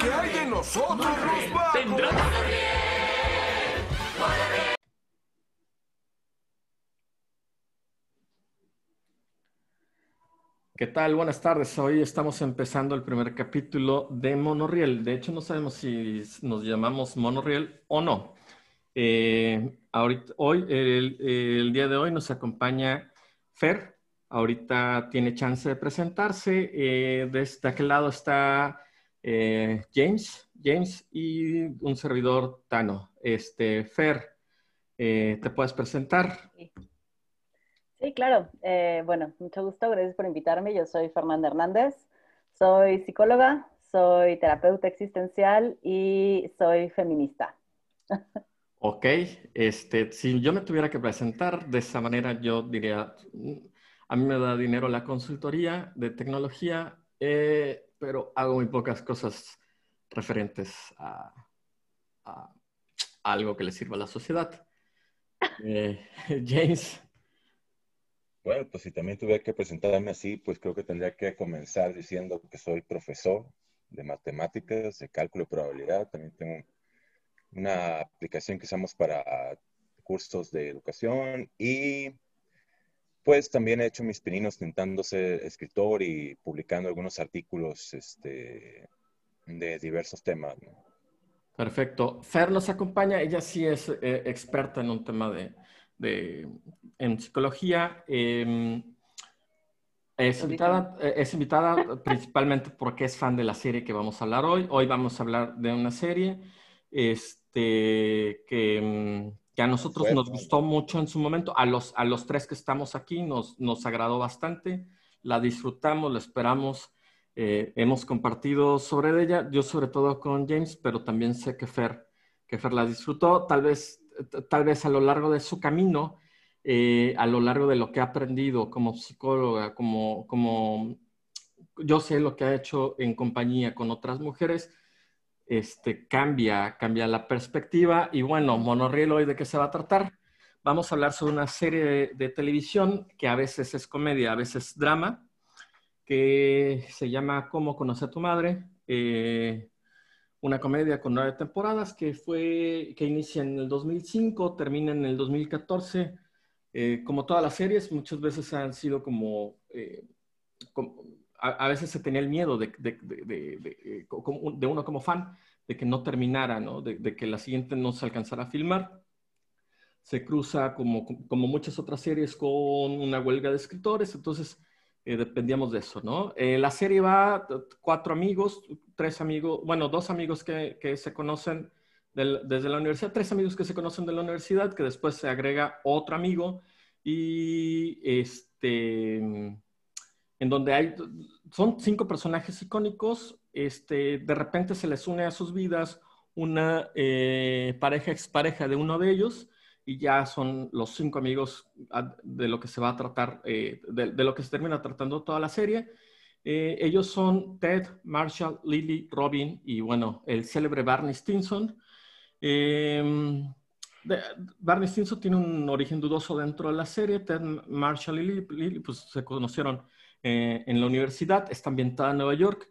¿Qué hay de nosotros, los vagos? ¿Qué tal? Buenas tardes. Hoy estamos empezando el primer capítulo de Monoriel. De hecho, no sabemos si nos llamamos Monoriel o no. Eh, ahorita, hoy, el, el día de hoy nos acompaña Fer. Ahorita tiene chance de presentarse. Eh, desde aquel lado está eh, James, James y un servidor Tano. Este, Fer, eh, ¿te puedes presentar? Sí, claro. Eh, bueno, mucho gusto. Gracias por invitarme. Yo soy Fernanda Hernández. Soy psicóloga, soy terapeuta existencial y soy feminista. Ok, este, si yo me tuviera que presentar de esa manera, yo diría, mm, a mí me da dinero la consultoría de tecnología, eh, pero hago muy pocas cosas referentes a, a algo que le sirva a la sociedad. Eh, James, Bueno, pues si también tuviera que presentarme así, pues creo que tendría que comenzar diciendo que soy profesor de matemáticas, de cálculo y probabilidad. También tengo una aplicación que usamos para cursos de educación y pues también he hecho mis pininos intentando ser escritor y publicando algunos artículos este, de diversos temas. ¿no? Perfecto. Fer nos acompaña, ella sí es eh, experta en un tema de, de en psicología. Eh, es, invitada, es invitada principalmente porque es fan de la serie que vamos a hablar hoy. Hoy vamos a hablar de una serie este, que, mm, que a nosotros nos gustó mucho en su momento. A los, a los tres que estamos aquí nos, nos agradó bastante. La disfrutamos, la esperamos. Eh, hemos compartido sobre ella, yo sobre todo con James, pero también sé que Fer, que Fer la disfrutó. Tal vez tal vez a lo largo de su camino, eh, a lo largo de lo que ha aprendido como psicóloga, como, como yo sé lo que ha hecho en compañía con otras mujeres, este, cambia, cambia la perspectiva. Y bueno, Monorriel hoy de qué se va a tratar. Vamos a hablar sobre una serie de, de televisión que a veces es comedia, a veces drama, que se llama Cómo conocer a tu madre. Eh, una comedia con nueve temporadas que fue que inicia en el 2005, termina en el 2014. Eh, como todas las series, muchas veces han sido como, eh, como a, veces se tenía el miedo de, de, de, de, uno como fan de que no terminara, ¿no? De, que la siguiente no se alcanzara a filmar. Se cruza como, como muchas otras series con una huelga de escritores, entonces eh, dependíamos de eso, ¿no? Eh, la serie va cuatro amigos, tres amigos, bueno, dos amigos que, que se conocen desde la universidad, tres amigos que se conocen de la universidad, que después se agrega otro amigo y este, en donde hay, son cinco personajes icónicos, este, de repente se les une a sus vidas una eh, pareja expareja de uno de ellos y ya son los cinco amigos de lo que se va a tratar, eh, de, lo que se termina tratando toda la serie. Eh, ellos son Ted, Marshall, Lily, Robin y bueno, el célebre Barney Stinson. De, Barney Stinson tiene un origen dudoso dentro de la serie. Ted, Marshall y Lily, Lily pues, se conocieron eh, en la universidad, está ambientada en Nueva York.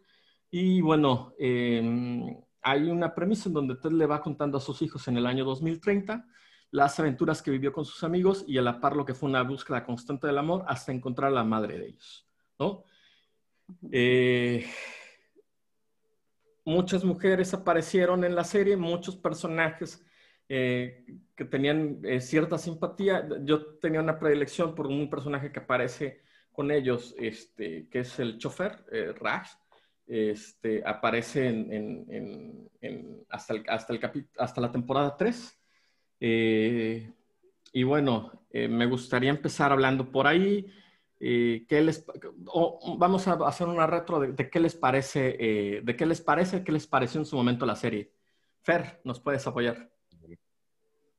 Y bueno, hay una premisa en donde Ted le va contando a sus hijos en el año 2030 las aventuras que vivió con sus amigos y a la par lo que fue una búsqueda constante del amor hasta encontrar a la madre de ellos, ¿no? Eh, muchas mujeres aparecieron en la serie, muchos personajes eh, que tenían eh, cierta simpatía. Yo tenía una predilección por un personaje que aparece con ellos, este, que es el chofer, eh, Raj. Este, aparece en, en, en, hasta, el, hasta, el hasta la temporada 3 eh, y bueno, eh, me gustaría empezar hablando por ahí. Eh, ¿qué les, vamos a hacer una retro de, de qué les parece, de qué les parece, qué les pareció en su momento la serie. Fer, ¿nos puedes apoyar?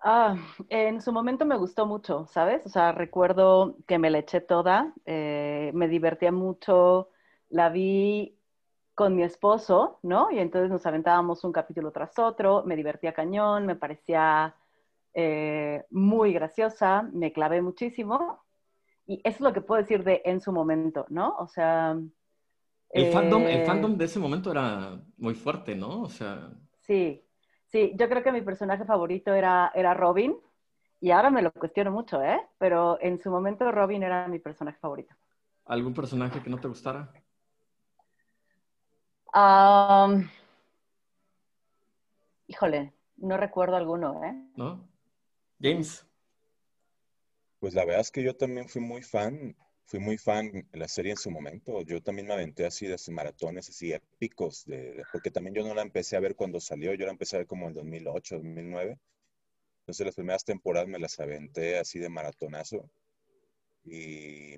Ah, en su momento me gustó mucho, ¿sabes? O sea, recuerdo que me la eché toda, eh, me divertía mucho, la vi con mi esposo, ¿no? Y entonces nos aventábamos un capítulo tras otro, me divertía cañón, me parecía eh, muy graciosa, me clavé muchísimo y eso es lo que puedo decir de en su momento, ¿no? O sea, El, fandom, el Eh, fandom de ese momento era muy fuerte, ¿no? O sea, Sí, sí, yo creo que mi personaje favorito era, era Robin, y ahora me lo cuestiono mucho, ¿eh? Pero en su momento Robin era mi personaje favorito. ¿algún personaje que no te gustara? Am, híjole, no recuerdo alguno, ¿eh? ¿No? James. Pues la verdad es que yo también fui muy fan, fui muy fan de la serie en su momento. Yo también me aventé así de maratones así épicos, de, de- porque también yo no la empecé a ver cuando salió, yo la empecé a ver como en 2008, 2009. Entonces las primeras temporadas me las aventé así de maratonazo. Y,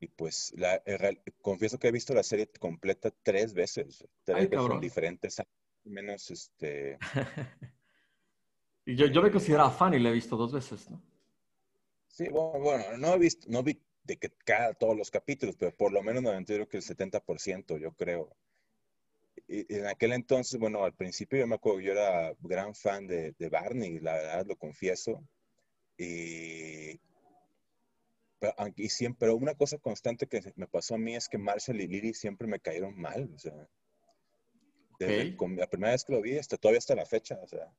y pues la, confieso que he visto la serie completa tres veces, tres Ay, veces diferentes años, menos este... Y yo, yo me consideraba fan y la he visto dos veces, ¿no? Sí, bueno, bueno, no he visto, no vi de que cada todos los capítulos, pero por lo menos me aventé creo que el 70%, yo creo. Y, en aquel entonces, bueno, al principio yo me acuerdo yo era gran fan de, de Barney, la verdad, lo confieso. Y, pero, y siempre, pero una cosa constante que me pasó a mí es que Marshall y Lily siempre me cayeron mal, o sea, desde el Ok. com- la primera vez que lo vi hasta todavía hasta la fecha, o sea.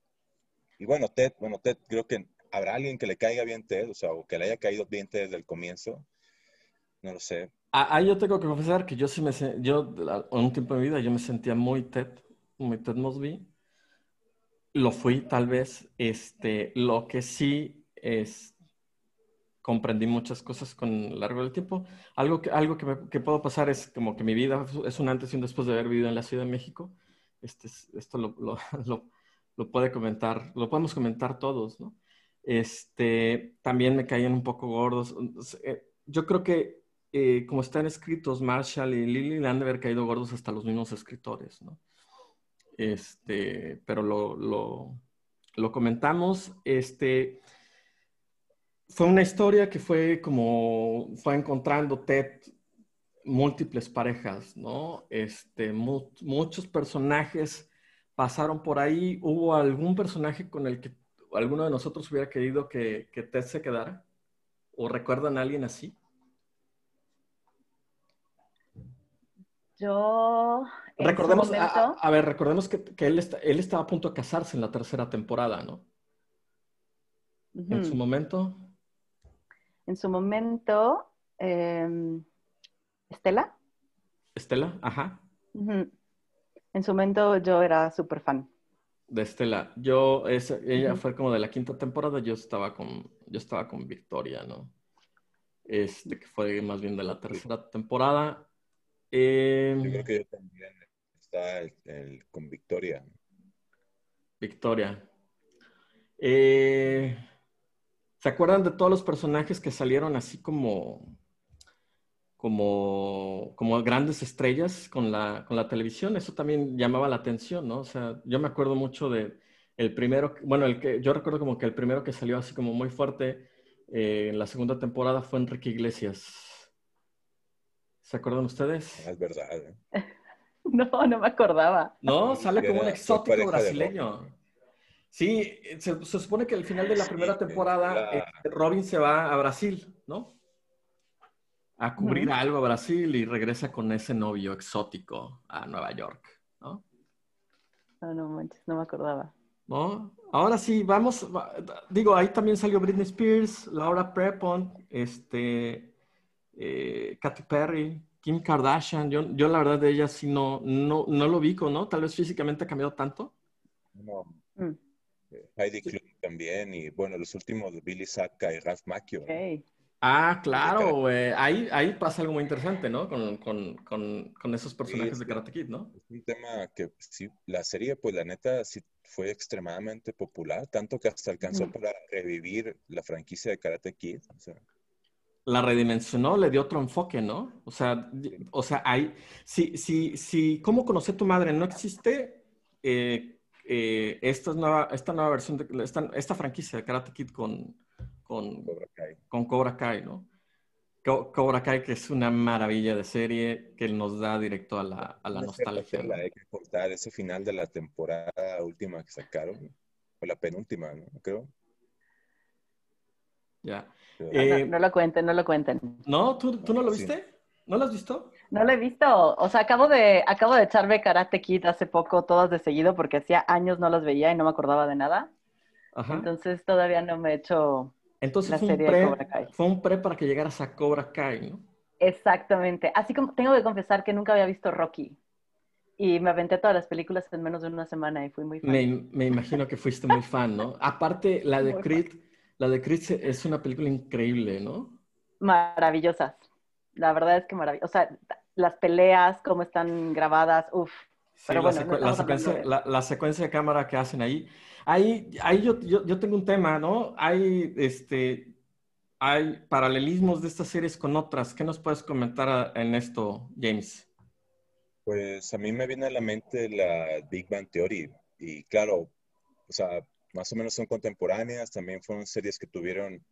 Y bueno, Ted, bueno, Ted, creo que habrá alguien que le caiga bien Ted, o sea, o que le haya caído bien Ted desde el comienzo. No lo sé. Ah, ah, yo tengo que confesar que yo sí me yo en un tiempo de mi vida yo me sentía muy Ted, muy Ted Mosby. Lo fui tal vez, este, lo que sí es comprendí muchas cosas con el largo del tiempo. Algo que, algo que, me- que puedo pasar es como que mi vida es un antes y un después de haber vivido en la Ciudad de México. Este, es- esto lo, lo, lo- lo puede comentar, lo podemos comentar todos, ¿no? Este, también me caían un poco gordos. Eh, Yo creo que eh, como están escritos, Marshall y Lily le han de haber caído gordos hasta los mismos escritores, ¿no? Este, pero lo, lo, comentamos. Este, fue una historia que fue como, fue encontrando Ted múltiples parejas, ¿no? Este, mu- muchos personajes pasaron por ahí. ¿Hubo algún personaje con el que alguno de nosotros hubiera querido que, que Ted se quedara? ¿O recuerdan a alguien así? Yo, Recordemos, a, momento, a- a ver, recordemos que, que él, está- él estaba a punto de casarse en la tercera temporada, ¿no? En su momento, en su momento, em, Estela, Estela, ajá, en su momento yo era súper fan. de Estela. Yo, esa- ella fue como de la quinta temporada, yo estaba con, yo estaba con Victoria, ¿no? Este, que fue más bien de la tercera temporada. Eh, Yo creo que yo también está el, el- con Victoria. Victoria. Eh, ¿se acuerdan de todos los personajes que salieron así como, como, como grandes estrellas con la, con la televisión? Eso también llamaba la atención, ¿no? O sea, yo me acuerdo mucho de el primero, bueno, el que yo recuerdo como que el primero que salió así como muy fuerte eh, en la segunda temporada fue Enrique Iglesias. ¿Se acuerdan ustedes? Es verdad. ¿eh? No, no me acordaba. No, sale como un exótico brasileño. Sí, se, se supone que al final de la primera Sí, temporada este, Robin se va a Brasil, ¿no? A cubrir Ujú. algo a Brasil y regresa con ese novio exótico a Nueva York, ¿no? No, no manches, no me acordaba. ¿No? Ahora sí, vamos, va- digo, ahí también salió Britney Spears, Laura Prepon, este, eh, Katy Perry, Kim Kardashian. Yo, yo la verdad de ella sí no, no, no lo ubico, ¿no? Tal vez físicamente ha cambiado tanto. No, Mm, eh, Heidi Klum también. Y bueno, los últimos de Billy Zapka y Ralph Macchio. ¿no? ok. Ah, claro, güey. Ahí, ahí pasa algo muy interesante, ¿no? Con, con, con, con esos personajes de. Karate Kid, ¿no? Es un tema que sí, la serie, pues la neta, sí fue extremadamente popular, tanto que hasta alcanzó Ujú. para revivir la franquicia de Karate Kid. O sea, La redimensionó, le dio otro enfoque, ¿no? O sea, o sea, ahí, si, si, si ¿Cómo conocí a tu madre? No existe eh, eh, esta, nueva, esta nueva versión, de esta, esta franquicia de Karate Kid con, con, Cobra Kai. con Cobra Kai, ¿no? Co- Cobra Kai, que es una maravilla de serie que nos da directo a la, a la nostalgia. Hay que cortar ese final de la temporada última que sacaron, o la penúltima, ¿no? Creo. Ya. No, Eh, no lo cuenten, no lo cuenten. ¿No? ¿Tú, tú no lo Sí. viste? ¿No lo has visto? No lo he visto. O sea, acabo de, acabo de echarme Karate Kid hace poco, todas de seguido, porque hacía años no las veía y no me acordaba de nada. Ajá. Entonces todavía no me he hecho Entonces la fue un, serie de pre, Cobra Kai. fue un pre para que llegaras a Cobra Kai, ¿no? Exactamente. Así como tengo que confesar que nunca había visto Rocky. Y me aventé todas las películas en menos de una semana y fui muy fan. Me, me imagino que fuiste muy fan, ¿no? Aparte, la de Muy fan. La de se- es una película increíble, ¿no? Maravillosas. La verdad es que maravillosas. O sea, las peleas, cómo están grabadas, uff. Sí, Pero la, bueno, no la secuencia, hablando la, la secuencia de cámara que hacen ahí. Ahí, ahí yo, yo, yo tengo un tema, ¿no? Hay, este, hay paralelismos de estas series con otras. ¿Qué nos puedes comentar a- en esto, James? Pues a mí me viene a la mente la Big Bang Theory y claro, o sea, más o menos son contemporáneas, también fueron series que tuvieron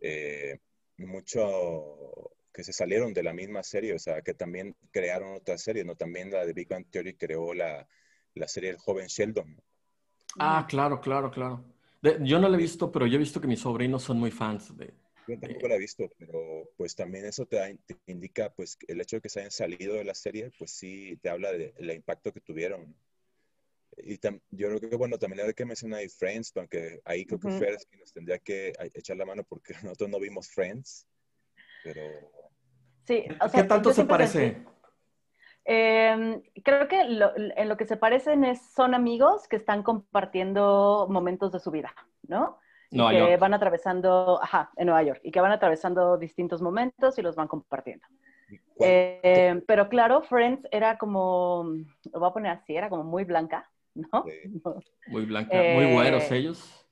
eh, mucho, que se salieron de la misma serie, o sea, que también crearon otras series, ¿no? También la de Big Bang Theory creó la, la serie El joven Sheldon. Ah, claro, claro, claro. De- yo no la he visto, pero yo he visto que mis sobrinos son muy fans de... Yo tampoco la he visto, pero pues también eso te, da- te indica, pues, el hecho de que se hayan salido de la serie, pues sí te habla del impacto que tuvieron. Y tam- yo creo que, bueno, también hay que mencionar Friends, aunque ahí creo que Ujú. Fer es quien nos tendría que echar la mano porque nosotros no vimos Friends, pero Sí, o ¿Qué tanto se parece? Eh, creo que lo- en lo que se parecen es, son amigos que están compartiendo momentos de su vida, ¿no? Nueva que York. van atravesando, ajá, en Nueva York, y que van atravesando distintos momentos y los van compartiendo. ¿cuál- Eh, pero claro, Friends era como, lo voy a poner así, era como muy blanca, ¿no? Sí. Muy blanca, muy Eh, güeros ellos.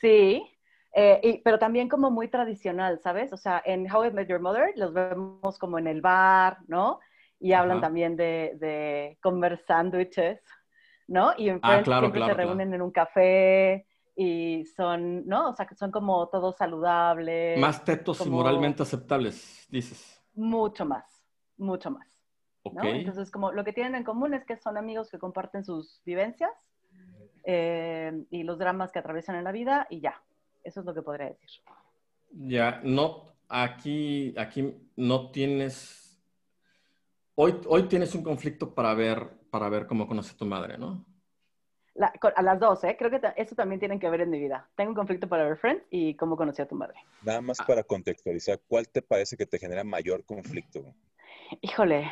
Sí, eh, y- pero también como muy tradicional, ¿sabes? O sea, en How I Met Your Mother los vemos como en el bar, ¿no? Y hablan Ajá. también de, de comer sándwiches, ¿no? Y en Ah, Friends claro, siempre claro, se claro. reúnen en un café y son, ¿no? O sea, que son como todos saludables. Más tetos y moralmente aceptables, dices. Mucho más, mucho más. ¿No? Entonces, como lo que tienen en común es que son amigos que comparten sus vivencias eh, y los dramas que atraviesan en la vida y ya. Eso es lo que podría decir. Ya, no, aquí, aquí no tienes. Hoy, hoy tienes un conflicto para ver, para ver cómo conoce tu madre, ¿no? La- a las dos, ¿eh? Creo que eso también tienen que ver en mi vida. Tengo un conflicto para ver Friends y cómo conocí a tu madre. Nada más Ah. para contextualizar, ¿cuál te parece que te genera mayor conflicto? Híjole,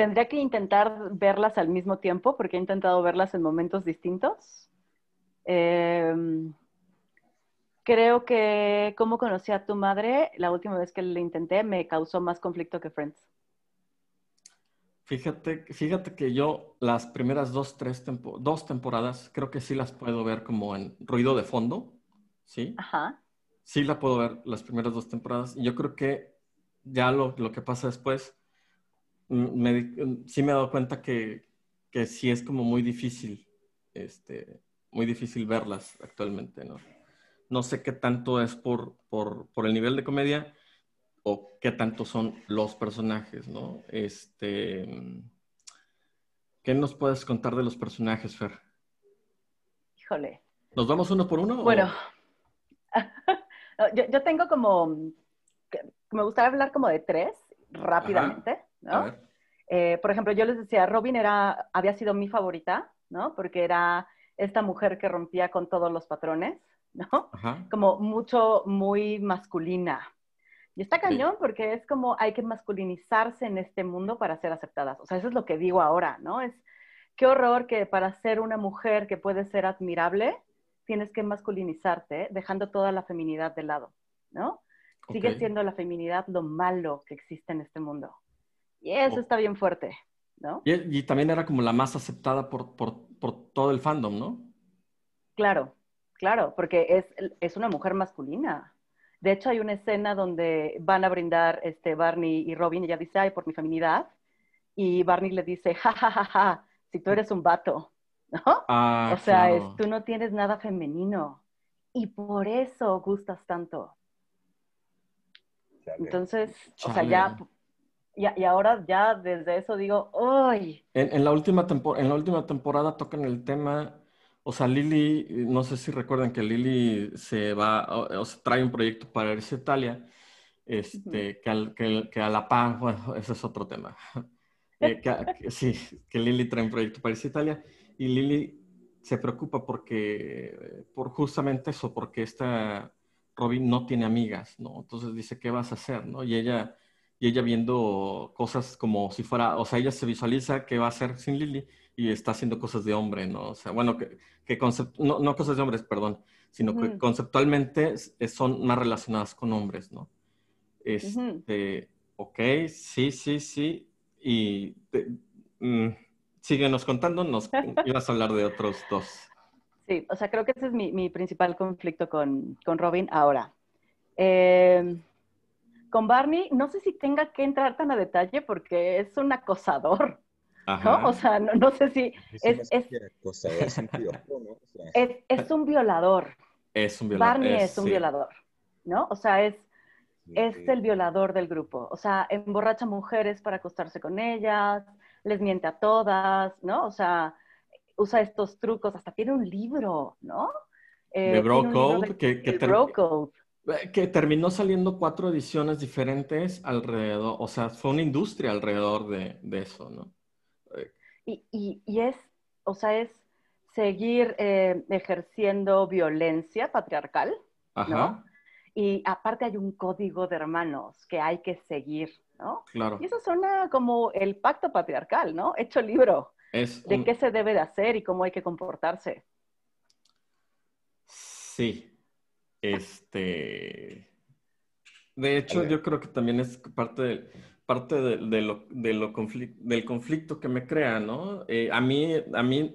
tendría que intentar verlas al mismo tiempo porque he intentado verlas en momentos distintos. Em, creo que cómo conocí a tu madre, la última vez que lo intenté, me causó más conflicto que Friends. Fíjate, fíjate que yo las primeras dos, tres tempo- dos temporadas creo que sí las puedo ver como en ruido de fondo, ¿sí? Ajá. Sí la puedo ver las primeras dos temporadas. Y yo creo que ya lo, lo que pasa después, me sí me he dado cuenta que, que sí es como muy difícil, este, muy difícil verlas actualmente, ¿no? No sé qué tanto es por, por, por el nivel de comedia o qué tanto son los personajes, ¿no? Este, ¿qué nos puedes contar de los personajes, Fer? Híjole. ¿Nos vamos uno por uno? Bueno, no, yo, yo tengo como, me gustaría hablar como de tres rápidamente, ¿no? Eh, por ejemplo, yo les decía, Robin era, había sido mi favorita, ¿no? Porque era esta mujer que rompía con todos los patrones, ¿no? Ajá. Como mucho, muy masculina. Y está cañón porque es como hay que masculinizarse en este mundo para ser aceptadas. O sea, eso es lo que digo ahora, ¿no? Es qué horror que para ser una mujer que puede ser admirable, tienes que masculinizarte, dejando toda la feminidad de lado, ¿no? Sigue Ok. siendo la feminidad lo malo que existe en este mundo. Y eso Oh. está bien fuerte, ¿no? Y, y también era como la más aceptada por, por, por todo el fandom, ¿no? Claro, claro, porque es, es una mujer masculina. De hecho, hay una escena donde van a brindar este, Barney y Robin, y ella dice, ay, por mi feminidad. Y Barney le dice, ja, ja, ja, ja, si tú eres un vato, ¿no? Ah, o sea, claro. es, tú no tienes nada femenino. Y por eso gustas tanto. Chale. Entonces, o sea, Chale. ya, ya, y ahora ya desde eso digo, ¡ay! En, en la última en la última temporada tocan el tema, o sea, Lily, no sé si recuerdan que Lily se va, o, o sea, trae un proyecto para irse a Italia. este, que, a la par, bueno, ese es otro tema. Eh, sí, que Lili trae un proyecto para Italia y Lili se preocupa porque, por justamente eso, porque esta Robin no tiene amigas, ¿no? Entonces dice, ¿qué vas a hacer, no? Y ella, y ella viendo cosas como si fuera, o sea, ella se visualiza qué va a hacer sin Lili y está haciendo cosas de hombre, ¿no? O sea, bueno, que, que no, no, cosas de hombres, perdón, sino que conceptualmente son más relacionadas con hombres, ¿no? Este, ok, sí, sí, sí. Y mm, síguenos contando, nos ibas a hablar de otros dos. Sí, o sea, creo que ese es mi, mi principal conflicto con, con Robin ahora. Em, con Barney, no sé si tenga que entrar tan a detalle porque es un acosador. ¿no? O sea, no, sé si es, es, es, un violador. Es un violador. Barney es, un violador, ¿no? O sea, es, es el violador del grupo. O sea, emborracha mujeres para acostarse con ellas, les miente a todas, ¿no? O sea, usa estos trucos, hasta tiene un libro, ¿no? Eh, de Bro Code, que, que terminó saliendo cuatro ediciones diferentes alrededor, o sea, fue una industria alrededor de, de eso, ¿no? y, es, o sea, es seguir eh, ejerciendo violencia patriarcal, ¿no? Y aparte hay un código de hermanos que hay que seguir, ¿no? Claro. Y eso suena como el pacto patriarcal, ¿no? Hecho libro. de qué se debe de hacer y cómo hay que comportarse. Sí. Este. De hecho, yo creo que también es parte del parte de, lo, de lo del conflicto que me crea, ¿no? Eh, a, mí, a mí,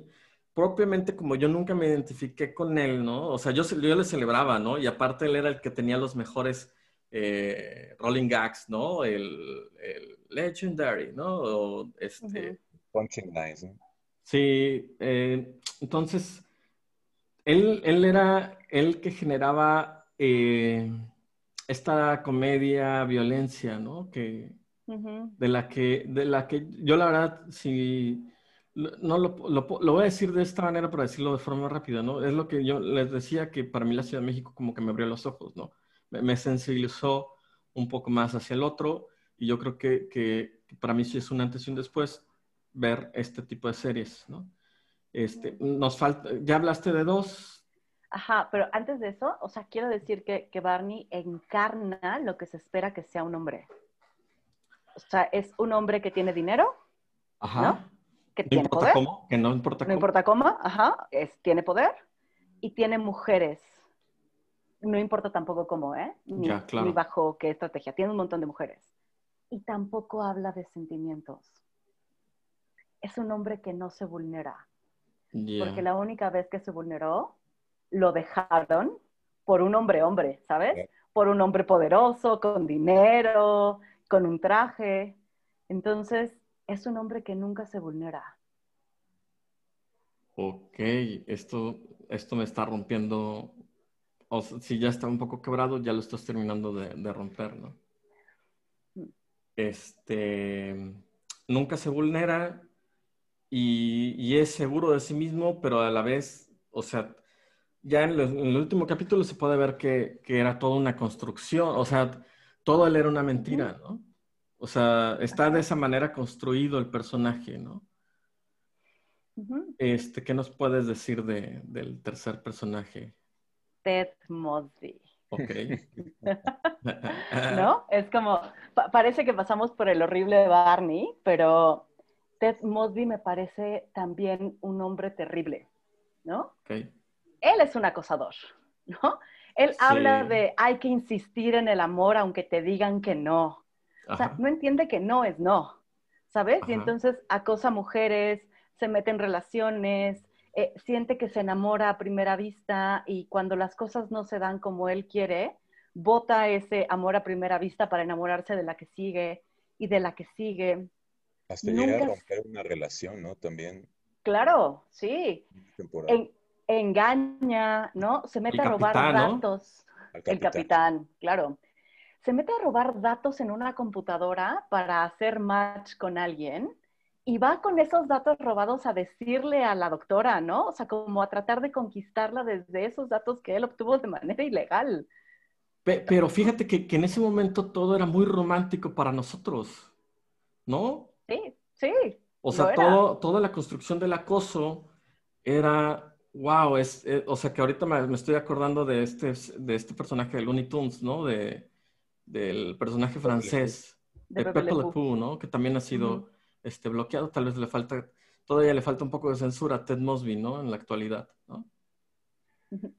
propiamente como yo nunca me identifiqué con él, ¿no? O sea, yo, yo le celebraba, ¿no? Y aparte él era el que tenía los mejores eh, rolling gags, ¿no? El, el, legendary, ¿no? O este... Punching lines, ¿no? Sí, eh, entonces, él, él era el que generaba esta comedia, violencia, ¿no? Que, de, la que, de la que yo la verdad, si no lo, lo, voy a decir de esta manera para decirlo de forma rápida, ¿no? Es lo que yo les decía que para mí la Ciudad de México como que me abrió los ojos, ¿no? Me, sensibilizó un poco más hacia el otro y yo creo que, que, para mí sí es un antes y un después ver este tipo de series, ¿no? Este, nos falta, ya hablaste de dos. Ajá, pero antes de eso, o sea, quiero decir que, que Barney encarna lo que se espera que sea un hombre o sea, es un hombre que tiene dinero, ajá. ¿no? Que tiene poder. Cómo, que no importa cómo. No importa cómo, ajá, es, tiene poder y tiene mujeres. No importa tampoco cómo, ¿eh? Ni, ya, claro. ni bajo qué estrategia. Tiene un montón de mujeres. Y tampoco habla de sentimientos. Es un hombre que no se vulnera. Porque la única vez que se vulneró, lo dejaron por un hombre hombre, ¿sabes? Por un hombre poderoso, con dinero, con un traje. Entonces, es un hombre que nunca se vulnera. Ok, esto, esto me está rompiendo. O si ya está un poco quebrado, ya lo estás terminando de, romper, ¿no? Mm. Este, nunca se vulnera y, es seguro de sí mismo, pero a la vez, o sea, ya en, el último capítulo se puede ver que, que, era toda una construcción, o sea, todo él era una mentira, ¿no? O sea, está de esa manera construido el personaje, ¿no? este, ¿Qué nos puedes decir de, del tercer personaje? Ted Mosby. Ok. ¿No? Es como, parece que pasamos por el horrible Barney, pero Ted Mosby me parece también un hombre terrible, ¿no? Ok. Él es un acosador, ¿no? Él habla de hay que insistir en el amor aunque te digan que no. O sea, no entiende que no es no, ¿sabes? Y entonces acosa mujeres, se mete en relaciones, eh, siente que se enamora a primera vista y cuando las cosas no se dan como él quiere, bota ese amor a primera vista para enamorarse de la que sigue y de la que sigue. Hasta llega a romper una relación, ¿no? También. Claro, sí engaña, ¿no? Se mete a robar datos. El capitán, claro. Se mete a robar datos en una computadora para hacer match con alguien y va con esos datos robados a decirle a la doctora, ¿no? O sea, como a tratar de conquistarla desde esos datos que él obtuvo de manera ilegal. pero fíjate que, que, en ese momento todo era muy romántico para nosotros, ¿no? Sí, sí. O sea, todo, toda la construcción del acoso era, wow, es, eh, o sea, que ahorita me, me, estoy acordando de este, de este personaje de Looney Tunes, ¿no? De, del personaje francés, de Pepe, Le Pew, ¿no? Que también ha sido este, bloqueado, tal vez le falta, todavía le falta un poco de censura a Ted Mosby, ¿no? En la actualidad, ¿no?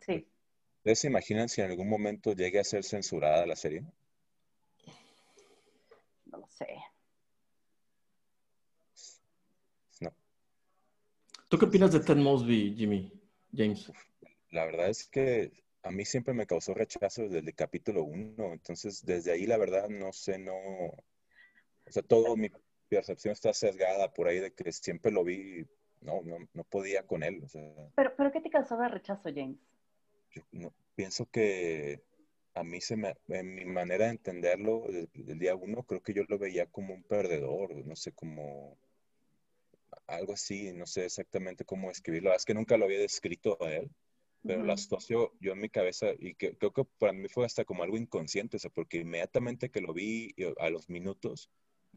Sí. ¿Ustedes se imaginan si en algún momento llegue a ser censurada la serie? No lo sé. No. ¿Tú qué opinas de Ted Mosby, Jimmy, James? La verdad es que a mí siempre me causó rechazo desde el capítulo 1, entonces desde ahí la verdad no sé, no... O sea, todo mi percepción está sesgada por ahí de que siempre lo vi, no, no, no podía con él. pero, pero ¿qué te causó de rechazo, James? no, pienso que a mí se me, en mi manera de entenderlo, del día uno, creo que yo lo veía como un perdedor, no sé, como algo así, no sé exactamente cómo escribirlo. Es que nunca lo había descrito a él, pero lo asocio yo en mi cabeza y que, creo que para mí fue hasta como algo inconsciente, o sea, porque inmediatamente que lo vi a los minutos,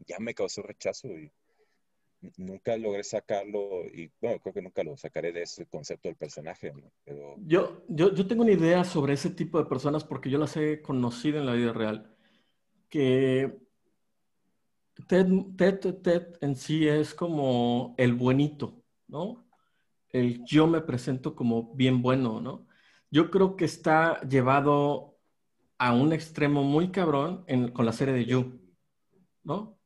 ya me causó rechazo y nunca logré sacarlo y bueno, creo que nunca lo sacaré de ese concepto del personaje. Pero... Yo, yo, yo tengo una idea sobre ese tipo de personas porque yo las he conocido en la vida real. Que Ted, Ted, Ted en sí es como el buenito, ¿no? El yo me presento como bien bueno, ¿no? Yo creo que está llevado a un extremo muy cabrón en, con la serie de You, ¿no?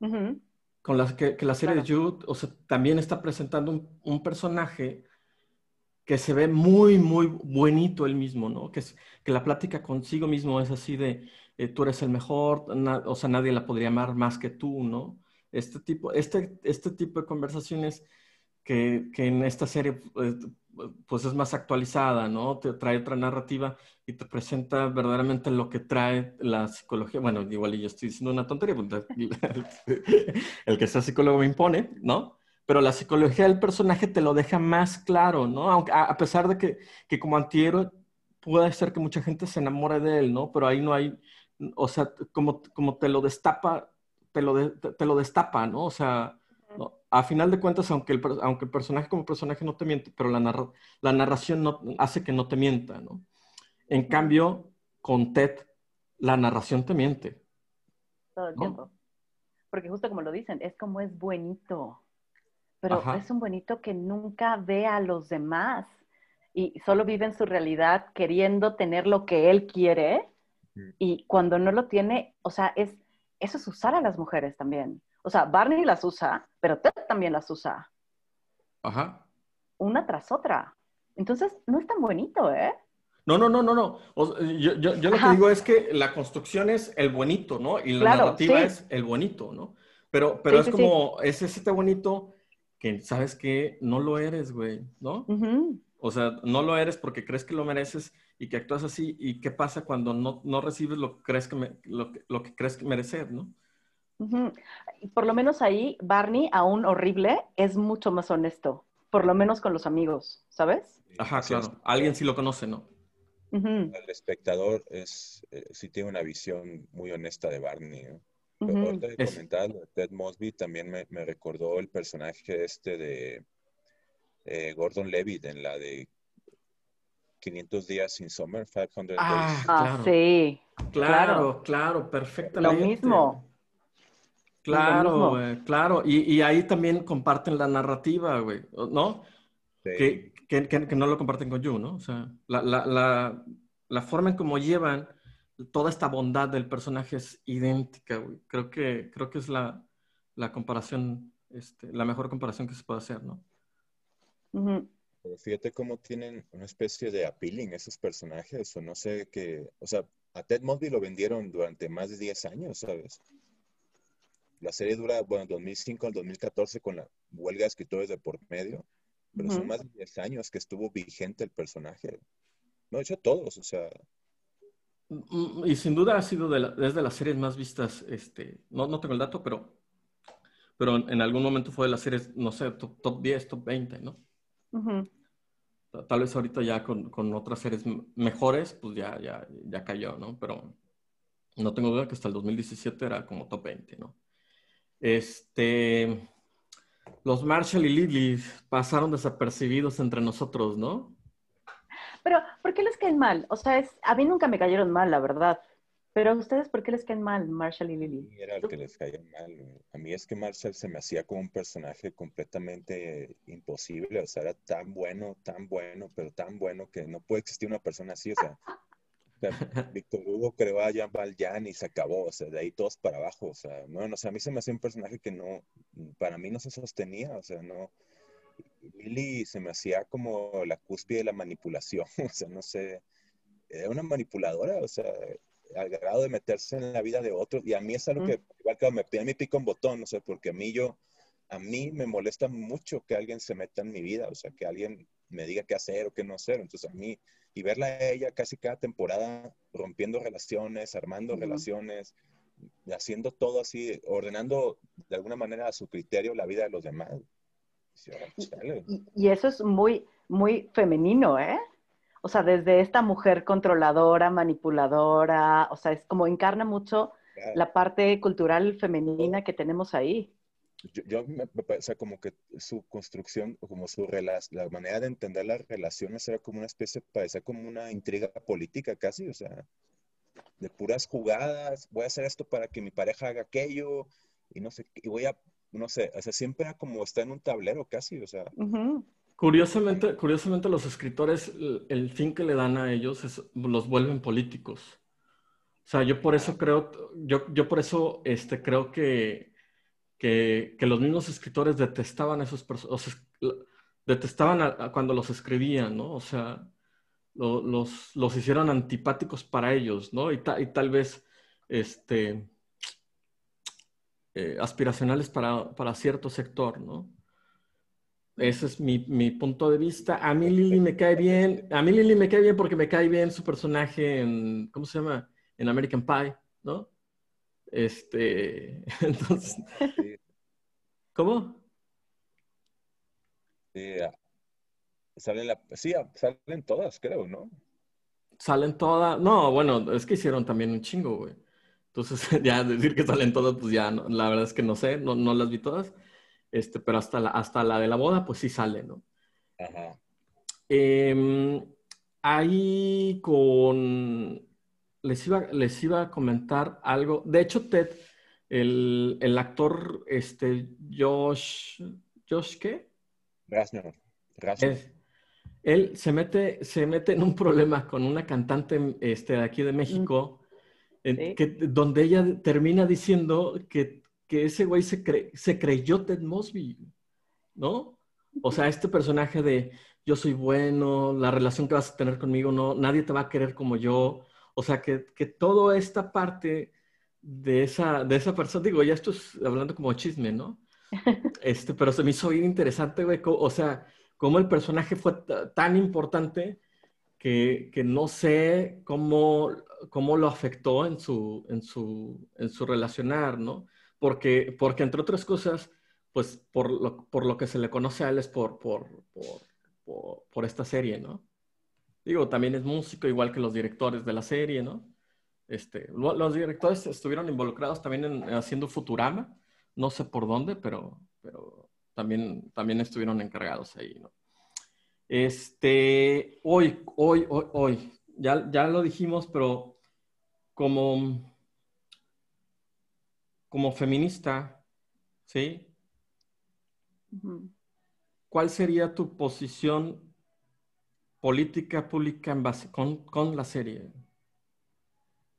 con la, que, la serie de Jude, o sea, también está presentando un, personaje que se ve muy, muy buenito él mismo, ¿no? Que, es, que la plática consigo mismo es así de, eh, tú eres el mejor, o sea, nadie la podría amar más que tú, ¿no? Este tipo, este, este tipo de conversaciones que, que en esta serie eh, pues es más actualizada, ¿no? Te trae otra narrativa y te presenta verdaderamente lo que trae la psicología. Bueno, igual yo estoy diciendo una tontería, pues, el que sea psicólogo me impone, ¿no? Pero la psicología del personaje te lo deja más claro, ¿no? Aunque, a pesar de que, que como antihéroe puede ser que mucha gente se enamore de él, ¿no? Pero ahí no hay, o sea, como, como te lo destapa, te lo, te lo destapa, ¿no? O sea, a final de cuentas, aunque el, aunque el personaje como personaje no te miente, pero la, la narración no, hace que no te mienta, ¿no? En cambio, con Ted, la narración te miente. Todo el tiempo. Porque justo como lo dicen, es como es buenito. Pero es un buenito que nunca ve a los demás y solo vive en su realidad queriendo tener lo que él quiere. Y cuando no lo tiene, o sea, es, eso es usar a las mujeres también. O sea, Barney las usa, pero Ted también las usa. Ajá. Una tras otra. Entonces, no es tan bonito, ¿eh? No, no, no, no, no. yo, yo, yo lo que digo es que la construcción es el bonito, ¿no? Y la narrativa es el bonito, ¿no? Pero, pero es como, es ese bonito que sabes que no lo eres, güey, ¿no? O sea, no lo eres porque crees que lo mereces y que actúas así. ¿Y qué pasa cuando no, no recibes lo que crees que, me, lo, lo que crees que merecer, ¿no? Por lo menos ahí, Barney, aún horrible, es mucho más honesto. Por lo menos con los amigos, ¿sabes? Ajá, claro. Alguien sí lo conoce, ¿no? El espectador es, eh, sí tiene una visión muy honesta de Barney. Ahorita de comentar Ted Mosby también me, recordó el personaje este de eh, Gordon Levitt en la de 500 días sin summer, 500 ah, days. Ah, sí. Claro, claro, perfectamente. Lo mismo. Claro, güey, claro. Y, y, ahí también comparten la narrativa, güey, ¿no? Que, que, que, no lo comparten con You, ¿no? O sea, la, la, la, la, forma en cómo llevan toda esta bondad del personaje es idéntica, güey. Creo que, creo que es la, la comparación, este, la mejor comparación que se puede hacer, ¿no? Pero fíjate cómo tienen una especie de appealing esos personajes, o no sé qué, o sea, a Ted Mosby lo vendieron durante más de 10 años, ¿sabes? La serie dura, bueno, 2005 al 2014 con la huelga de escritores de por medio, pero son más de 10 años que estuvo vigente el personaje. No, hecho todos, o sea. Mm, y sin duda ha sido de desde las series más vistas, este, no, no tengo el dato, pero, pero en algún momento fue de las series, no sé, top, 10, top 20, ¿no? Tal vez ahorita ya con, con, otras series mejores, pues ya, ya, ya cayó, ¿no? Pero, No tengo duda que hasta el 2017 era como top 20, ¿no? Este, los Marshall y Lily pasaron desapercibidos entre nosotros, ¿no? Pero, ¿por qué les caen mal? O sea, es, a mí nunca me cayeron mal, la verdad. Pero a ustedes, ¿por qué les caen mal Marshall y Lily? Era el que les caía mal. A mí es que Marshall se me hacía como un personaje completamente imposible. O sea, era tan bueno, tan bueno, pero tan bueno que no puede existir una persona así. O sea, Víctor Hugo creó a Jean Valjean y se acabó. O sea, de ahí todos para abajo. O sea, bueno, o sea, a mí se me hacía un personaje que no, para mí no se sostenía. O sea, no. Lily se me hacía como la cúspide de la manipulación. O sea, no sé. Era una manipuladora. O sea, al grado de meterse en la vida de otros. Y a mí es algo que, igual que me pide mi pico en botón, o sea, porque a mí yo, a mí me molesta mucho que alguien se meta en mi vida, o sea, que alguien me diga qué hacer o qué no hacer. Entonces a mí, y verla a ella casi cada temporada rompiendo relaciones, armando relaciones, haciendo todo así, ordenando de alguna manera a su criterio la vida de los demás. y, y, eso es muy, muy femenino, ¿eh? O sea, desde esta mujer controladora, manipuladora, o sea, es como encarna mucho la parte cultural femenina que tenemos ahí. Yo, me, o sea, como que su construcción, como su la manera de entender las relaciones era como una especie, parecía como una intriga política casi, o sea, de puras jugadas, voy a hacer esto para que mi pareja haga aquello, y no sé, y voy a, no sé, o sea, siempre era como está en un tablero casi, o sea. Curiosamente, curiosamente los escritores, el, fin que le dan a ellos es, los vuelven políticos. O sea, yo por eso creo, yo, yo por eso este, creo que, que, los mismos escritores detestaban a esos personajes, detestaban cuando los escribían, ¿no? O sea, los, los hicieron antipáticos para ellos, ¿no? Y, y tal vez, este, eh, aspiracionales para, para cierto sector, ¿no? Ese es mi, mi, punto de vista. A mí Lily me cae bien. A mí Lily me cae bien porque me cae bien su personaje en, ¿cómo se llama? En American Pie, ¿no? Este, entonces, ¿cómo? Sí, ah, salen, la, sí, ah, salen todas, creo, ¿no? Salen todas. No, bueno, es que hicieron también un chingo, güey. Entonces, ya decir que salen todas, pues ya, la verdad es que no sé, no, no las vi todas. Este, pero hasta la, hasta la de la boda, pues sí sale, ¿no? Ajá. Em, ahí con... Les iba, les iba a comentar algo. De hecho, Ted, el, el actor, este, Josh... ¿Josh qué? Rasner. Él, se, mete, se mete en un problema con una cantante este, de aquí de México, que, donde ella termina diciendo que que ese güey se, se creyó Ted Mosby, ¿no? O sea, este personaje de yo soy bueno, la relación que vas a tener conmigo, no, nadie te va a querer como yo. O sea, que, que toda esta parte de esa, de esa persona, digo, ya esto es hablando como chisme, ¿no? Este, pero se me hizo bien interesante, güey, o sea, cómo el personaje fue tan importante que, que, no sé cómo, cómo lo afectó en su, en su, en su relacionar, ¿no? Porque, porque entre otras cosas, pues por lo, por lo que se le conoce a él es por, por, por, por, esta serie, ¿no? Digo, también es músico, igual que los directores de la serie, ¿no? Este, los directores estuvieron involucrados también en, haciendo Futurama, no sé por dónde, pero, pero también, también estuvieron encargados ahí, ¿no? Este, hoy, hoy, hoy, hoy, ya, ya lo dijimos, pero como como feminista, ¿sí? ¿Cuál sería tu posición política pública en base con, la serie?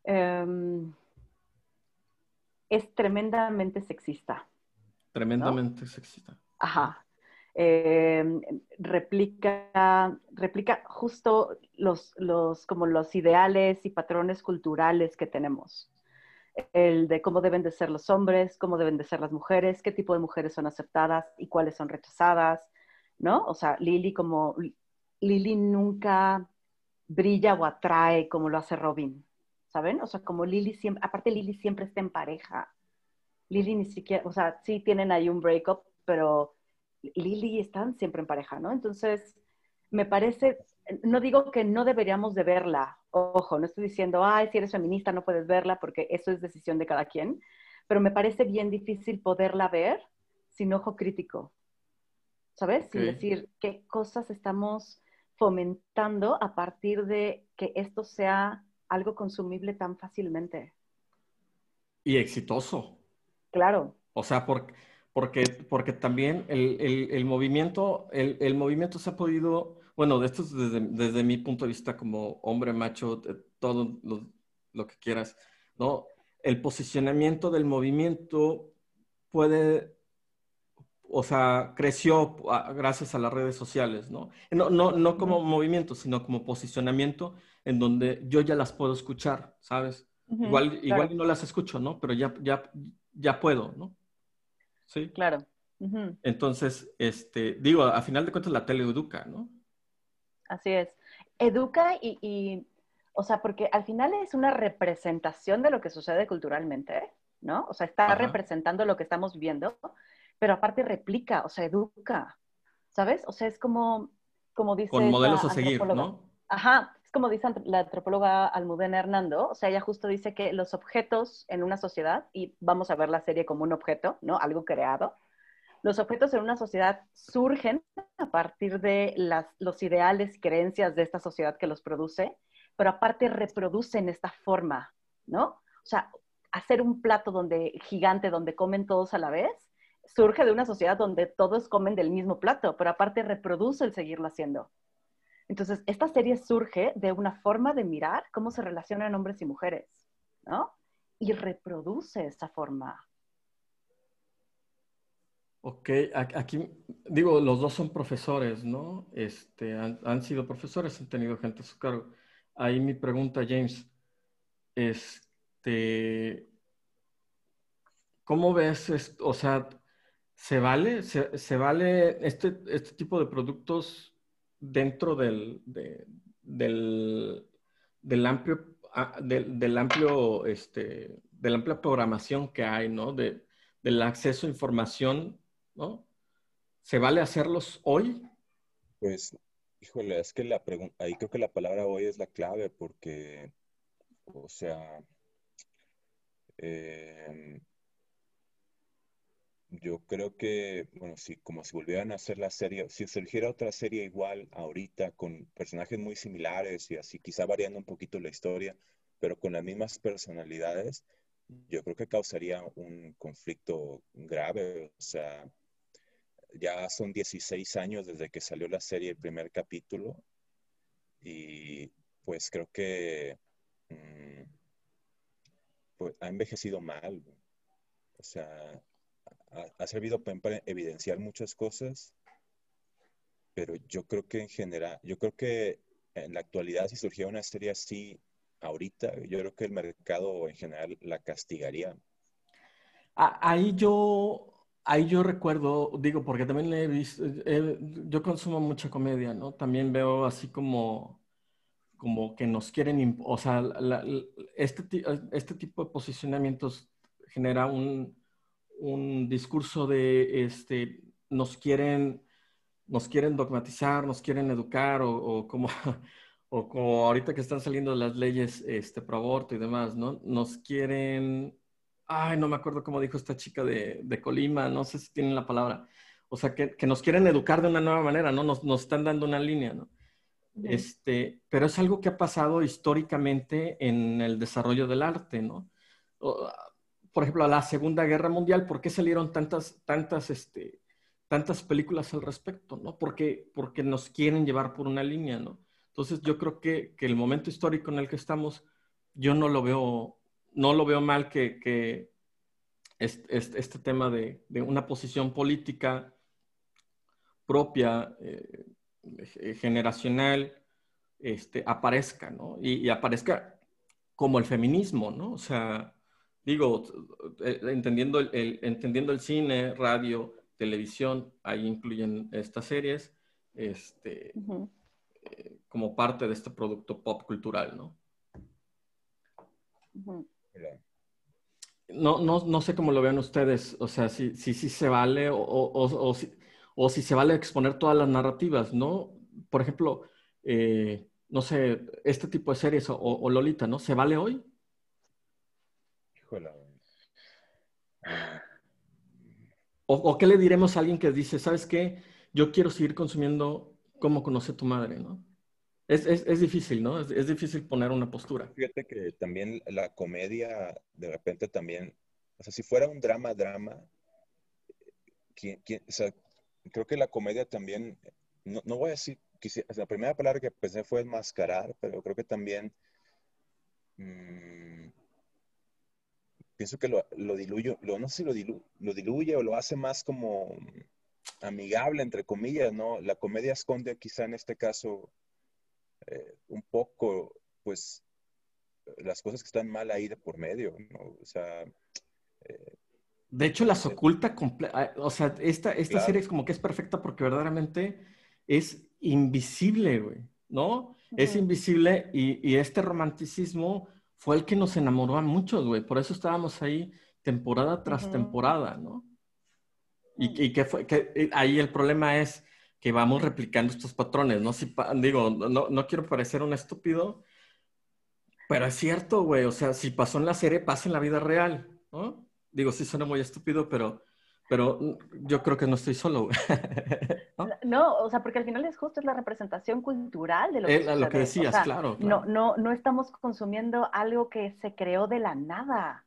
Em, es tremendamente sexista. Tremendamente sexista. Ajá. Em, replica, replica justo los, los, como los ideales y patrones culturales que tenemos el de cómo deben de ser los hombres, cómo deben de ser las mujeres, qué tipo de mujeres son aceptadas y cuáles son rechazadas, ¿no? O sea, Lily como, Lily nunca brilla o atrae como lo hace Robin, ¿saben? O sea, como Lily siempre, aparte Lily siempre está en pareja. Lily ni siquiera, o sea, sí tienen ahí un breakup, pero Lily están siempre en pareja, ¿no? Entonces, me parece, no digo que no deberíamos de verla, ojo, no estoy diciendo, ay, si eres feminista no puedes verla porque eso es decisión de cada quien, pero me parece bien difícil poderla ver sin ojo crítico, ¿sabes? Sin decir qué cosas estamos fomentando a partir de que esto sea algo consumible tan fácilmente. Y exitoso. Claro. O sea, porque, porque, porque también el, el, movimiento, el, el, movimiento se ha podido, bueno, de esto es desde, desde mi punto de vista como hombre macho, todo lo, lo que quieras, ¿no? El posicionamiento del movimiento puede o sea, creció gracias a las redes sociales, ¿no? No, no, no como movimiento, sino como posicionamiento en donde yo ya las puedo escuchar, ¿sabes? igual, igual no las escucho, ¿no? Pero ya, ya, ya puedo, ¿no? Sí. Claro. Entonces, este, digo, a final de cuentas la tele educa, ¿no? Así es. Educa y, o sea, porque al final es una representación de lo que sucede culturalmente, ¿no? O sea, está representando lo que estamos viviendo pero aparte replica, o sea, educa, ¿sabes? O sea, es como, como dice... Con modelos a seguir, ¿no? Ajá, es como dice la antropóloga Almudena Hernando, o sea, ella justo dice que los objetos en una sociedad, y vamos a ver la serie como un objeto, ¿no? Algo creado, los objetos en una sociedad surgen a partir de las, los ideales creencias de esta sociedad que los produce, pero aparte reproducen esta forma, ¿no? O sea, hacer un plato donde gigante donde comen todos a la vez surge de una sociedad donde todos comen del mismo plato, pero aparte reproduce el seguirlo haciendo. Entonces, esta serie surge de una forma de mirar cómo se relacionan hombres y mujeres, ¿no? Y reproduce esa forma. Ok, aquí digo, los dos son profesores, ¿no? Este, han, sido profesores, han tenido gente a su cargo. Ahí mi pregunta, James, este, ¿cómo ves, o sea, ¿Se vale, se, vale este, este, tipo de productos dentro del, del, amplio, del, amplio, este, de la amplia programación que hay, ¿no? De, del acceso a información, ¿no? ¿Se vale hacerlos hoy? Pues, híjole, es que la pregunta, ahí creo que la palabra hoy es la clave porque, o sea, eh, yo creo que, bueno, si como si volvieran a hacer la serie, si surgiera otra serie igual ahorita con personajes muy similares y así, quizá variando un poquito la historia, pero con las mismas personalidades, yo creo que causaría un conflicto grave. O sea, ya son 16 años desde que salió la serie, el primer capítulo, y pues creo que mm, pues, ha envejecido mal. O sea, ha, servido para evidenciar muchas cosas, pero yo creo que en general, yo creo que en la actualidad si surgiera una serie así ahorita, yo creo que el mercado en general la castigaría. Ahí yo, ahí yo recuerdo, digo, porque también le he visto, yo consumo mucha comedia, ¿no? También veo así como, como que nos quieren, o sea, este, este tipo de posicionamientos genera un, discurso de, este, nos quieren, nos quieren dogmatizar, nos quieren educar, o, como, o como ahorita que están saliendo las leyes este, pro aborto y demás, ¿no? Nos quieren, ay, no me acuerdo cómo dijo esta chica de, de Colima, no sé si tienen la palabra. O sea, que, que, nos quieren educar de una nueva manera, ¿no? Nos, nos están dando una línea, ¿no? Este, pero es algo que ha pasado históricamente en el desarrollo del arte, ¿no? por ejemplo, a la Segunda Guerra Mundial, ¿por qué salieron tantas, tantas, este, tantas películas al respecto? ¿no? Porque, porque nos quieren llevar por una línea, ¿no? Entonces yo creo que, que el momento histórico en el que estamos, yo no lo veo, no lo veo mal que, que este, este, tema de, de, una posición política propia, eh, generacional, este, aparezca, ¿no? Y, y, aparezca como el feminismo, ¿no? O sea, digo, eh, entendiendo el, entendiendo el cine, radio, televisión, ahí incluyen estas series, este, eh, como parte de este producto pop cultural, ¿no? No, no, no, sé cómo lo vean ustedes, o sea, si, si, si se vale o, o, o, si, o si se vale exponer todas las narrativas, ¿no? por ejemplo, eh, no sé, este tipo de series o, Lolita, ¿no? ¿Se vale hoy? Híjole. O, qué le diremos a alguien que dice, ¿sabes qué? Yo quiero seguir consumiendo como conoce tu madre, ¿no? Es, difícil, ¿no? Es, difícil poner una postura. Fíjate que también la comedia, de repente también, o sea, si fuera un drama, drama, creo que la comedia también, no, voy a decir, la primera palabra que pensé fue enmascarar, pero creo que también mm, pienso que lo, lo diluye, lo, no sé si lo, lo diluye o lo hace más como amigable, entre comillas, ¿no? La comedia esconde quizá en este caso eh, un poco, pues, las cosas que están mal ahí de por medio, ¿no? O sea... Eh, de hecho, las oculta ah, O sea, esta, esta serie es como que es perfecta porque verdaderamente es invisible, güey, ¿no? Es invisible y, y, este romanticismo fue el que nos enamoró a muchos, güey. Por eso estábamos ahí temporada tras temporada, ¿no? Y, que fue, que ahí el problema es que vamos replicando estos patrones, ¿no? Si, digo, no, no quiero parecer un estúpido, pero es cierto, güey. O sea, si pasó en la serie, pasa en la vida real, ¿no? Digo, sí suena muy estúpido, pero, pero yo creo que no estoy solo. ¿No? o sea, porque al final es justo es la representación cultural de lo que, es, lo que decías, claro, No, no, no estamos consumiendo algo que se creó de la nada.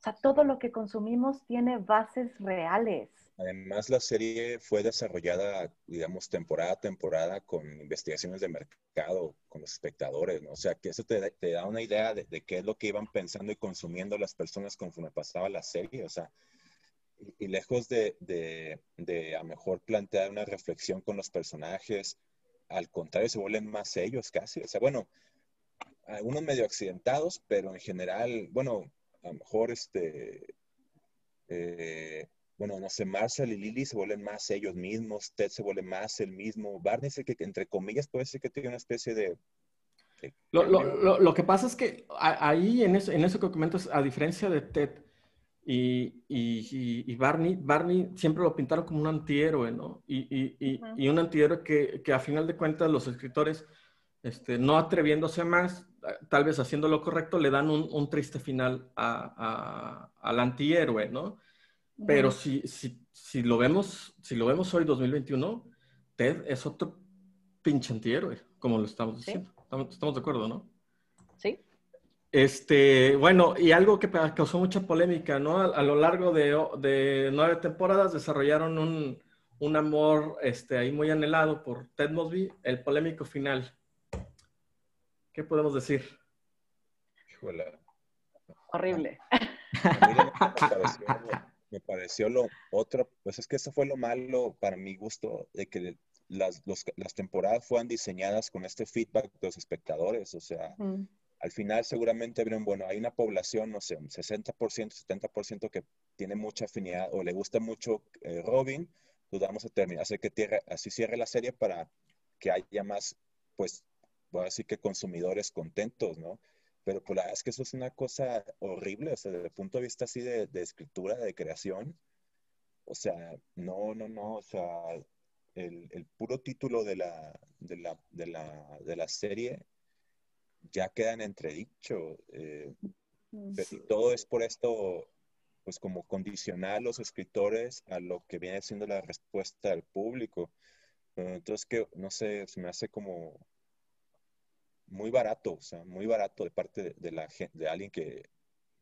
O sea, todo lo que consumimos tiene bases reales. Además, la serie fue desarrollada, digamos, temporada a temporada con investigaciones de mercado, con los espectadores, ¿no? O sea, que eso te, te da una idea de, de, qué es lo que iban pensando y consumiendo las personas conforme pasaba la serie. O sea, y, lejos de, de, a lo mejor plantear una reflexión con los personajes, al contrario, se vuelven más ellos casi. O sea, bueno, algunos medio accidentados, pero en general, bueno, a lo mejor este, eh, bueno, no sé, Marshall y Lily se vuelven más ellos mismos, Ted se vuelve más el mismo, Barney es que, entre comillas, puede ser que tiene una especie de... lo, lo, lo, que pasa es que ahí, en eso, en eso que comentas, a diferencia de Ted, y, y, y, Barney, Barney siempre lo pintaron como un antihéroe, ¿no? Y, y un antihéroe que, que, a final de cuentas los escritores, este, no atreviéndose más, tal vez haciendo lo correcto, le dan un, un triste final a, a, al antihéroe, ¿no? Pero si, si, si, lo vemos, si lo vemos hoy, 2021, Ted es otro pinche antihéroe, como lo estamos diciendo. Estamos, estamos de acuerdo, ¿no? Sí. Este, bueno, y algo que causó mucha polémica, ¿no? A, lo largo de, nueve temporadas desarrollaron un, amor este, ahí muy anhelado por Ted Mosby, el polémico final. ¿Qué podemos decir? Horrible. Me pareció, lo otro, pues es que eso fue lo malo para mi gusto, de que las, las temporadas fueran diseñadas con este feedback de los espectadores, o sea, mm al final seguramente vieron, bueno, hay una población, no sé, un 60%, 70% que tiene mucha afinidad o le gusta mucho eh, Robin, pues vamos a terminar, hacer que tierra, así cierre la serie para que haya más, pues, voy a decir que consumidores contentos, ¿no? Pero pues la verdad es que eso es una cosa horrible, o sea, desde el punto de vista así de, de escritura, de creación, o sea, no, no, no, o sea, el, el puro título de la, de la, de la, de la serie ya quedan entredicho. Eh, y todo es por esto, pues como condicionar a los escritores a lo que viene siendo la respuesta del público. Entonces, que, no sé, se me hace como muy barato, o sea, muy barato de parte de, la de alguien que,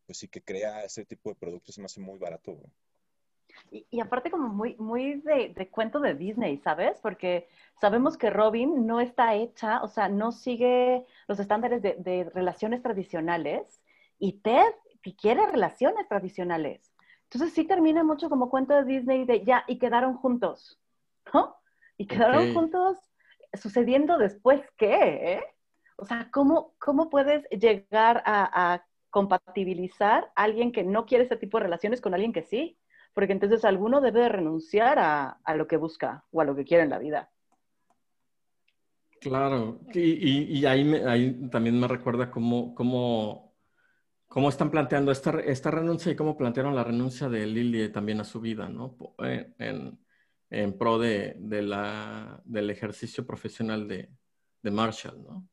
pues sí, que crea ese tipo de productos, se me hace muy barato. Y, aparte como muy, muy de, de, cuento de Disney, ¿sabes? Porque sabemos que Robin no está hecha, o sea, no sigue los estándares de, de relaciones tradicionales y Ted quiere relaciones tradicionales. Entonces sí termina mucho como cuento de Disney de ya, y quedaron juntos, ¿no? Y quedaron juntos sucediendo después qué, ¿eh? O sea, ¿cómo, cómo puedes llegar a, a compatibilizar a alguien que no quiere ese tipo de relaciones con alguien que sí? porque entonces alguno debe de renunciar a, lo que busca o a lo que quiere en la vida. Claro, y, ahí, también me recuerda cómo, cómo, cómo están planteando esta, esta renuncia y cómo plantearon la renuncia de Lily también a su vida, ¿no? En, en pro de, la, del ejercicio profesional de, Marshall, ¿no?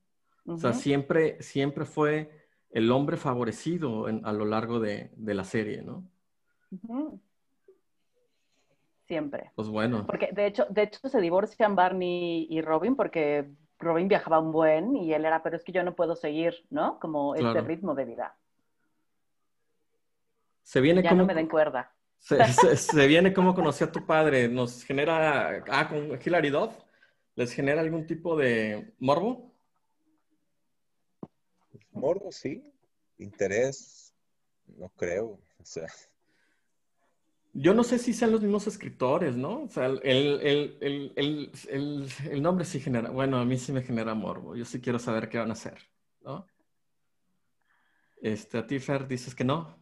O sea, siempre, siempre fue el hombre favorecido a lo largo de, la serie, ¿no? Siempre. Pues bueno. Porque de hecho, de hecho se divorcian Barney y Robin porque Robin viajaba un buen y él era, pero es que yo no puedo seguir, ¿no? Como este ritmo de vida. Se viene ya no me den cuerda. Se, viene como conocí a tu padre. Nos genera, ah, con Hilary Duff, ¿les genera algún tipo de morbo? Morbo, sí. Interés, no creo. O sea. Yo no sé si sean los mismos escritores, ¿no? O sea, el, el, nombre sí genera, bueno, a mí sí me genera morbo. Yo sí quiero saber qué van a hacer, ¿no? Este, a ti, Fer, dices que no.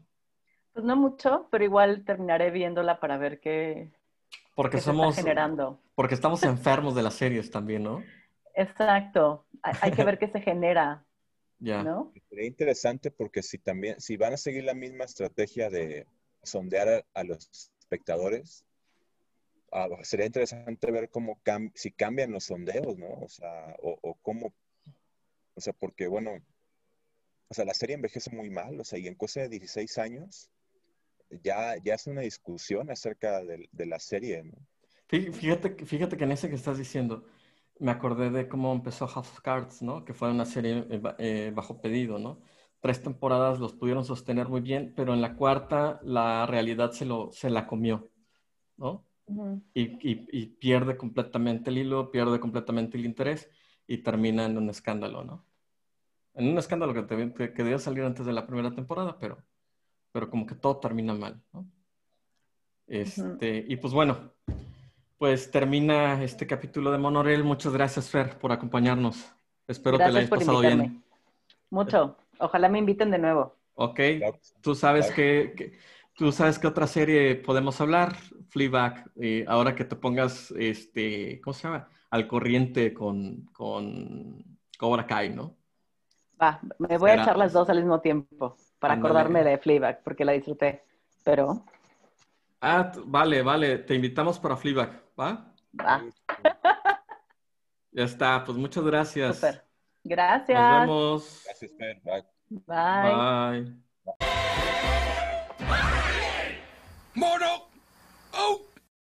Pues no mucho, pero igual terminaré viéndola para ver qué, porque somos, generando. Porque estamos enfermos de las series también, ¿no? Exacto. Hay, que ver qué se genera. Ya. ¿no? Sería interesante porque si también, si van a seguir la misma estrategia de sondear a, los espectadores, ah, sería interesante ver cómo si cambian los sondeos, ¿no? O sea, o, o cómo, o sea, porque bueno, o sea, la serie envejece muy mal, o sea, y en cosa de 16 años, ya, ya es una discusión acerca de, la serie, ¿no? Fíjate, fíjate que en ese que estás diciendo, me acordé de cómo empezó House of Cards, ¿no? Que fue una serie eh, eh, bajo pedido, ¿no? Tres temporadas los pudieron sostener muy bien, pero en la cuarta la realidad se, lo, se la comió, ¿no? y, pierde completamente el hilo, pierde completamente el interés y termina en un escándalo, ¿no? En un escándalo que, que, que debía salir antes de la primera temporada, pero pero como que todo termina mal, ¿no? Este, Y pues bueno, pues termina este capítulo de Monorel. Muchas gracias, Fer, por acompañarnos. Espero que la hayas pasado bien. Mucho. Ojalá me inviten de nuevo. Ok. Tú sabes que, tú sabes que otra serie podemos hablar, Fleabag. Eh, ahora que te pongas, este, ¿cómo se llama? Al corriente con, con Cobra Kai, ¿no? Va, me voy a echar las dos al mismo tiempo para acordarme de Fleabag, porque la disfruté. Pero. Ah, vale, vale. Te invitamos para Fleabag, ¿va? Va. Ya está, pues muchas gracias. Super. Gracias. Nos vemos. Gracias, Ben. Bye. Bye. Bye. Mono